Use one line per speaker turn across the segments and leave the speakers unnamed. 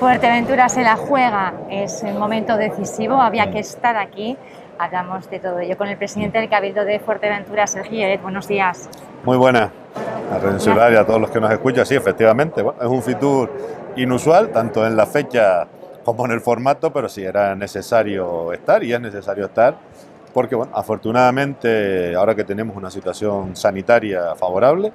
Fuerteventura se la juega, es el momento decisivo, había que estar aquí. Hablamos de todo ello con el presidente del Cabildo de Fuerteventura, Sergio Lloret. Buenos días.
Muy buenas a Rensular y a todos los que nos escuchan. Sí, efectivamente, es un Fitur inusual, tanto en la fecha como en el formato, pero sí era necesario estar y es necesario estar porque, bueno, afortunadamente, ahora que tenemos una situación sanitaria favorable,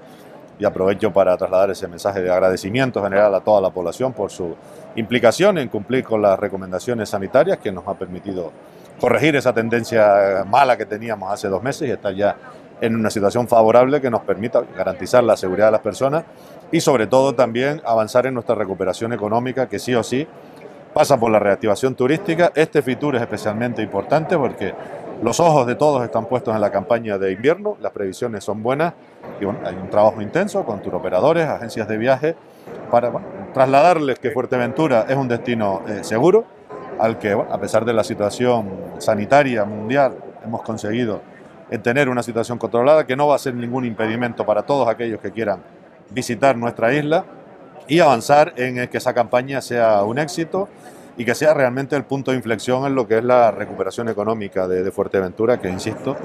y aprovecho para trasladar ese mensaje de agradecimiento general a toda la población por su implicación en cumplir con las recomendaciones sanitarias que nos ha permitido corregir esa tendencia mala que teníamos hace dos meses y estar ya en una situación favorable que nos permita garantizar la seguridad de las personas y sobre todo también avanzar en nuestra recuperación económica que sí o sí pasa por la reactivación turística. Este Fitur es especialmente importante porque los ojos de todos están puestos en la campaña de invierno, las previsiones son buenas y hay un trabajo intenso con turoperadores, agencias de viaje, para trasladarles que Fuerteventura es un destino eh, seguro, al que a pesar de la situación sanitaria mundial hemos conseguido tener una situación controlada, que no va a ser ningún impedimento para todos aquellos que quieran visitar nuestra isla y avanzar en que esa campaña sea un éxito y que sea realmente el punto de inflexión en lo que es la recuperación económica de, Fuerteventura, que insisto,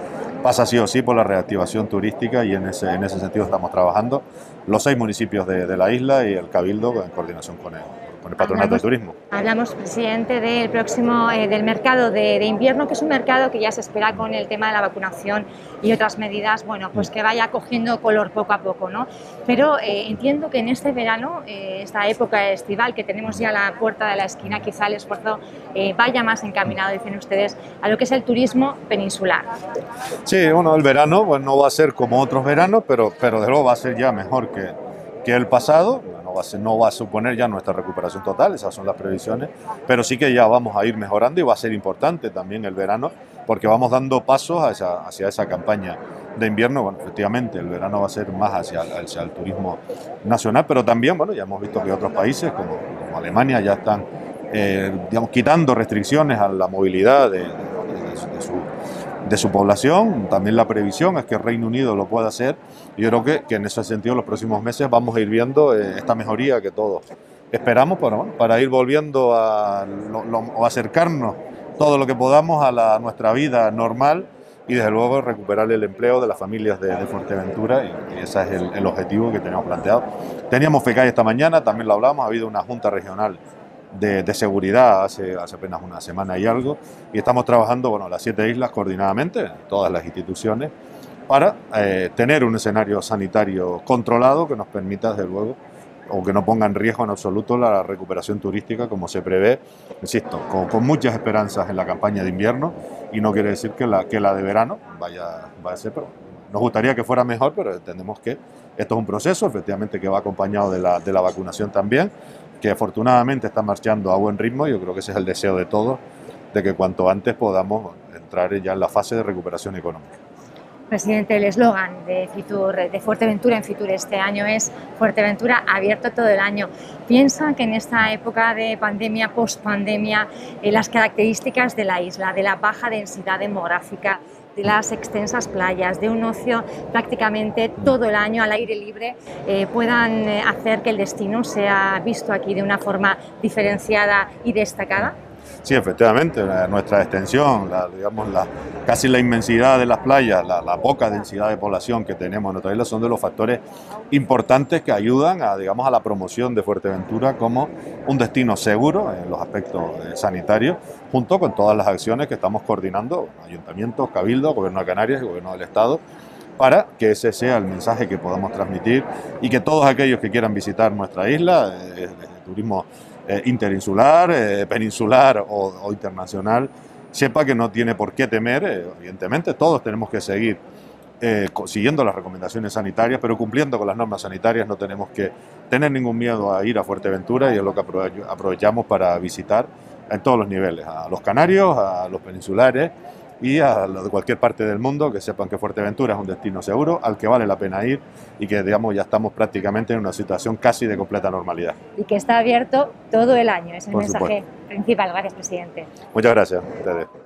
pasa sí o sí por la reactivación turística y en ese, en ese sentido estamos trabajando. Los seis municipios de, de la isla y el Cabildo en coordinación con él con el Patronato de Turismo.
Hablamos, presidente, del próximo, eh, del mercado de, invierno, que es un mercado que ya se espera con el tema de la vacunación y otras medidas, bueno, pues que vaya cogiendo color poco a poco, ¿no? Pero eh, entiendo que en este verano, eh, esta época estival que tenemos ya a la puerta de la esquina, quizá el esfuerzo vaya más encaminado, dicen ustedes, a lo que es el turismo peninsular.
Sí, bueno, el verano pues, no va a ser como otros veranos, pero, pero de luego va a ser ya mejor que, que el pasado no va, a suponer ya nuestra recuperación total, esas son las previsiones, pero sí que ya vamos a ir mejorando y va a ser importante también el verano porque vamos dando pasos hacia, hacia esa campaña de invierno. Bueno, efectivamente, el verano va a ser más hacia, hacia el turismo nacional, pero también, bueno, ya hemos visto que otros países como, Alemania ya están, eh, digamos, quitando restricciones a la movilidad de, de su población. También la previsión es que el Reino Unido lo pueda hacer. Y yo creo que, que en ese sentido, en los próximos meses vamos a ir viendo eh, esta mejoría que todos esperamos para, para ir volviendo a o acercarnos todo lo que podamos a, la, nuestra vida normal y desde luego recuperar el empleo de las familias de, Fuerteventura y, ese es el, el, objetivo que tenemos planteado. Teníamos FECAI esta mañana, también lo hablamos, ha habido una junta regional de, seguridad hace, hace apenas una semana y algo, y estamos trabajando, bueno, las siete islas coordinadamente, todas las instituciones, para eh, tener un escenario sanitario controlado que nos permita, desde luego, o que no ponga en riesgo en absoluto la recuperación turística como se prevé, insisto, con, muchas esperanzas en la campaña de invierno. Y no quiere decir que la, que la de verano vaya, a ser, pero nos gustaría que fuera mejor, pero entendemos que esto es un proceso, efectivamente, que va acompañado de la, de la vacunación también que afortunadamente está marchando a buen ritmo. Yo creo que ese es el deseo de todos, de que cuanto antes podamos entrar ya en la fase de recuperación económica.
Presidente, el eslogan de Fitur, de Fuerteventura en Fitur este año es Fuerteventura abierto todo el año. ¿Piensa que en esta época de pandemia, post-pandemia, eh, las características de la isla, de la baja densidad demográfica, de las extensas playas, de un ocio prácticamente todo el año al aire libre, eh, puedan eh, hacer que el destino sea visto aquí de una forma diferenciada y destacada?
Sí, efectivamente, nuestra extensión, la, digamos, la, casi la inmensidad de las playas, la, poca densidad de población que tenemos en nuestra isla son de los factores importantes que ayudan a, digamos, a la promoción de Fuerteventura como un destino seguro en los aspectos eh, sanitarios, junto con todas las acciones que estamos coordinando, ayuntamientos, cabildo, gobierno de Canarias y gobierno del Estado, para que ese sea el mensaje que podamos transmitir y que todos aquellos que quieran visitar nuestra isla, eh, turismo eh, interinsular, eh, peninsular o, internacional, sepa que no tiene por qué temer, evidentemente todos tenemos que seguir siguiendo las recomendaciones sanitarias, pero cumpliendo con las normas sanitarias no tenemos que tener ningún miedo a ir a Fuerteventura y es lo que aprovechamos para visitar en todos los niveles, a los canarios, a los peninsulares y a los de cualquier parte del mundo que sepan que Fuerteventura es un destino seguro al que vale la pena ir y que digamos ya estamos prácticamente en una situación casi de completa normalidad.
Y que está abierto todo el año, es el mensaje principal. Gracias, presidente.
Muchas gracias a ustedes.